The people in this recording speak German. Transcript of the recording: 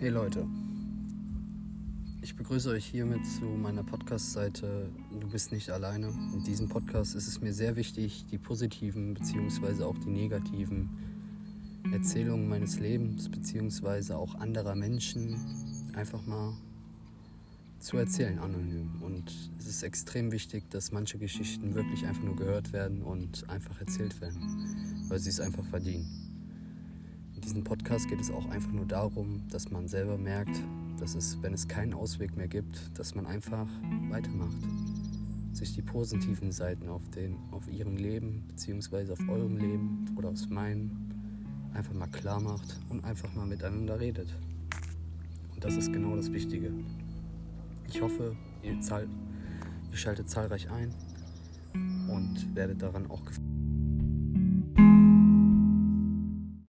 Hey Leute, ich begrüße euch hiermit zu meiner Podcast-Seite Du bist nicht alleine. In diesem Podcast ist es mir sehr wichtig, die positiven bzw. auch die negativen Erzählungen meines Lebens bzw. auch anderer Menschen einfach mal zu erzählen, anonym. Und es ist extrem wichtig, dass manche Geschichten wirklich einfach nur gehört werden und einfach erzählt werden, weil sie es einfach verdienen. In diesem Podcast geht es auch einfach nur darum, dass man selber merkt, dass es, wenn es keinen Ausweg mehr gibt, dass man einfach weitermacht. Sich die positiven Seiten auf, den, auf ihrem Leben bzw. auf eurem Leben oder aus meinem einfach mal klar macht und einfach mal miteinander redet. Und das ist genau das Wichtige. Ich hoffe, ihr, zahl, ihr schaltet zahlreich ein und werdet daran auch gefallen.